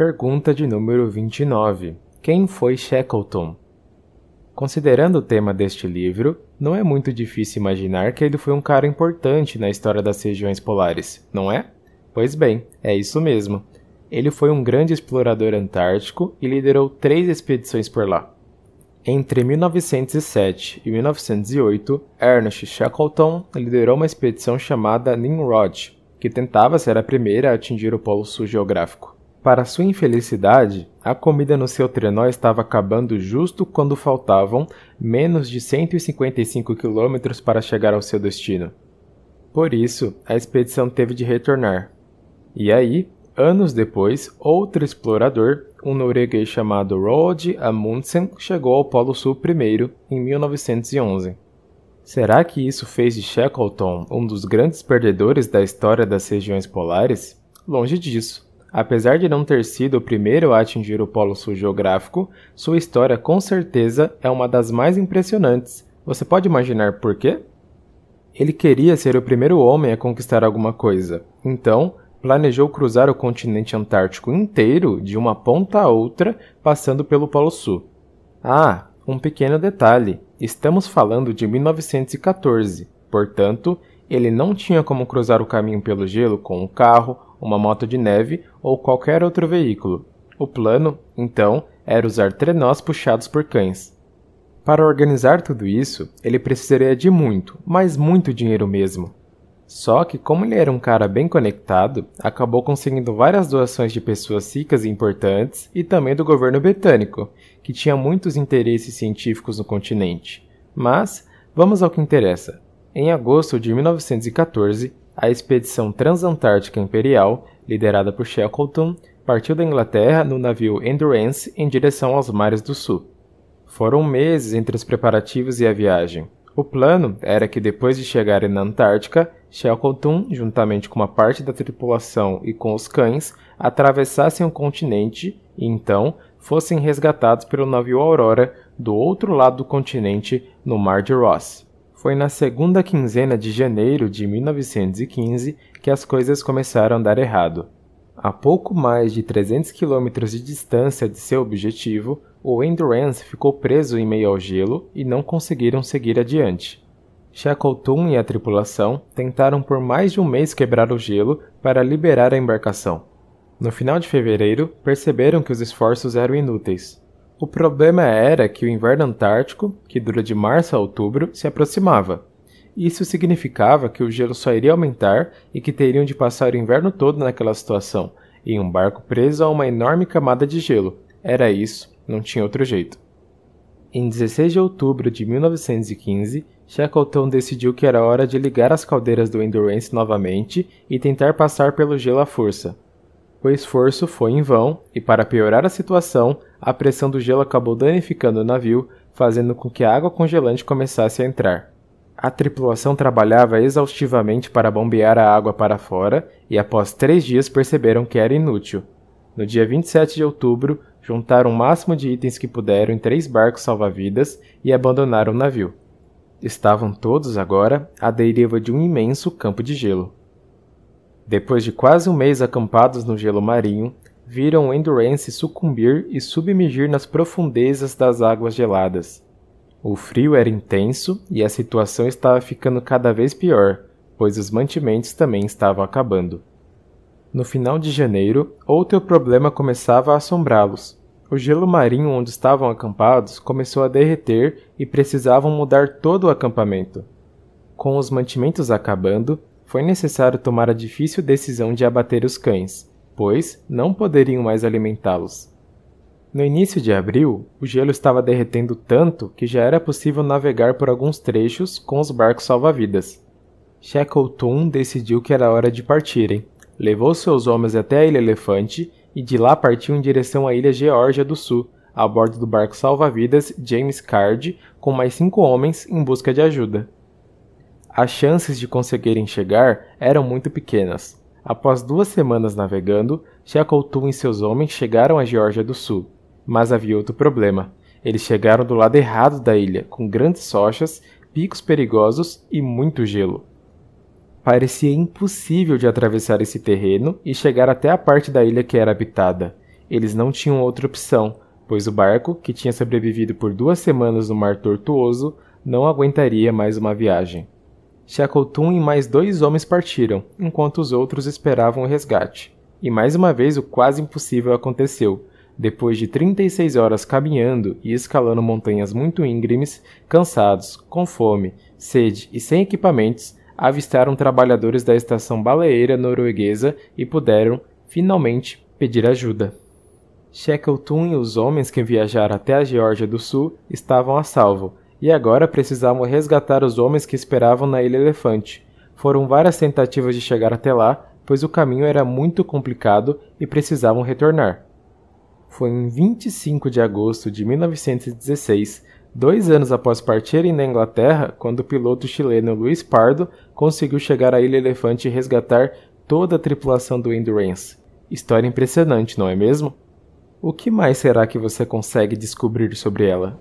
Pergunta de número 29. Quem foi Shackleton? Considerando o tema deste livro, não é muito difícil imaginar que ele foi um cara importante na história das regiões polares, não é? Pois bem, é isso mesmo. Ele foi um grande explorador antártico e liderou três expedições por lá. Entre 1907 e 1908, Ernest Shackleton liderou uma expedição chamada Nimrod, que tentava ser a primeira a atingir o Polo Sul geográfico. Para sua infelicidade, a comida no seu trenó estava acabando justo quando faltavam menos de 155 quilômetros para chegar ao seu destino. Por isso, a expedição teve de retornar. E aí, anos depois, outro explorador, um norueguês chamado Roald Amundsen, chegou ao Polo Sul primeiro, em 1911. Será que isso fez de Shackleton um dos grandes perdedores da história das regiões polares? Longe disso. Apesar de não ter sido o primeiro a atingir o Polo Sul geográfico, sua história com certeza é uma das mais impressionantes. Você pode imaginar por quê? Ele queria ser o primeiro homem a conquistar alguma coisa, então planejou cruzar o continente antártico inteiro de uma ponta a outra, passando pelo Polo Sul. Ah, um pequeno detalhe: estamos falando de 1914, portanto, ele não tinha como cruzar o caminho pelo gelo com um carro uma moto de neve ou qualquer outro veículo. O plano, então, era usar trenós puxados por cães. Para organizar tudo isso, ele precisaria de muito, mas muito dinheiro mesmo. Só que, como ele era um cara bem conectado, acabou conseguindo várias doações de pessoas ricas e importantes e também do governo britânico, que tinha muitos interesses científicos no continente. Mas, vamos ao que interessa. Em agosto de 1914, a expedição transantártica imperial, liderada por Shackleton, partiu da Inglaterra no navio Endurance em direção aos mares do sul. Foram meses entre os preparativos e a viagem. O plano era que depois de chegarem na Antártica, Shackleton, juntamente com uma parte da tripulação e com os cães, atravessassem o continente e então fossem resgatados pelo navio Aurora do outro lado do continente, no Mar de Ross. Foi na segunda quinzena de janeiro de 1915 que as coisas começaram a dar errado. A pouco mais de 300 quilômetros de distância de seu objetivo, o Endurance ficou preso em meio ao gelo e não conseguiram seguir adiante. Shackleton e a tripulação tentaram por mais de um mês quebrar o gelo para liberar a embarcação. No final de fevereiro, perceberam que os esforços eram inúteis. O problema era que o inverno antártico, que dura de março a outubro, se aproximava. Isso significava que o gelo só iria aumentar e que teriam de passar o inverno todo naquela situação, em um barco preso a uma enorme camada de gelo. Era isso, não tinha outro jeito. Em 16 de outubro de 1915, Shackleton decidiu que era hora de ligar as caldeiras do Endurance novamente e tentar passar pelo gelo à força. O esforço foi em vão e, para piorar a situação, a pressão do gelo acabou danificando o navio, fazendo com que a água congelante começasse a entrar. A tripulação trabalhava exaustivamente para bombear a água para fora e, após três dias, perceberam que era inútil. No dia 27 de outubro, juntaram o máximo de itens que puderam em três barcos salva-vidas e abandonaram o navio. Estavam todos agora à deriva de um imenso campo de gelo. Depois de quase um mês acampados no gelo marinho, viram o Endurance sucumbir e submergir nas profundezas das águas geladas. O frio era intenso e a situação estava ficando cada vez pior, pois os mantimentos também estavam acabando. No final de janeiro, outro problema começava a assombrá-los. O gelo marinho onde estavam acampados começou a derreter e precisavam mudar todo o acampamento. Com os mantimentos acabando, foi necessário tomar a difícil decisão de abater os cães pois não poderiam mais alimentá-los. No início de abril, o gelo estava derretendo tanto que já era possível navegar por alguns trechos com os barcos salva-vidas. Shackleton decidiu que era hora de partirem. Levou seus homens até a Ilha Elefante e de lá partiu em direção à Ilha Geórgia do Sul, a bordo do barco salva-vidas James Card, com mais cinco homens em busca de ajuda. As chances de conseguirem chegar eram muito pequenas. Após duas semanas navegando, Shackleton e seus homens chegaram à Geórgia do Sul. Mas havia outro problema. Eles chegaram do lado errado da ilha, com grandes rochas, picos perigosos e muito gelo. Parecia impossível de atravessar esse terreno e chegar até a parte da ilha que era habitada. Eles não tinham outra opção, pois o barco, que tinha sobrevivido por duas semanas no mar tortuoso, não aguentaria mais uma viagem. Shackleton e mais dois homens partiram, enquanto os outros esperavam o resgate. E mais uma vez o quase impossível aconteceu. Depois de 36 horas caminhando e escalando montanhas muito íngremes, cansados, com fome, sede e sem equipamentos, avistaram trabalhadores da estação baleeira norueguesa e puderam, finalmente, pedir ajuda. Shackleton e os homens que viajaram até a Geórgia do Sul estavam a salvo, e agora precisavam resgatar os homens que esperavam na Ilha Elefante. Foram várias tentativas de chegar até lá, pois o caminho era muito complicado e precisavam retornar. Foi em 25 de agosto de 1916, dois anos após partirem da Inglaterra, quando o piloto chileno Luiz Pardo conseguiu chegar à Ilha Elefante e resgatar toda a tripulação do Endurance. História impressionante, não é mesmo? O que mais será que você consegue descobrir sobre ela?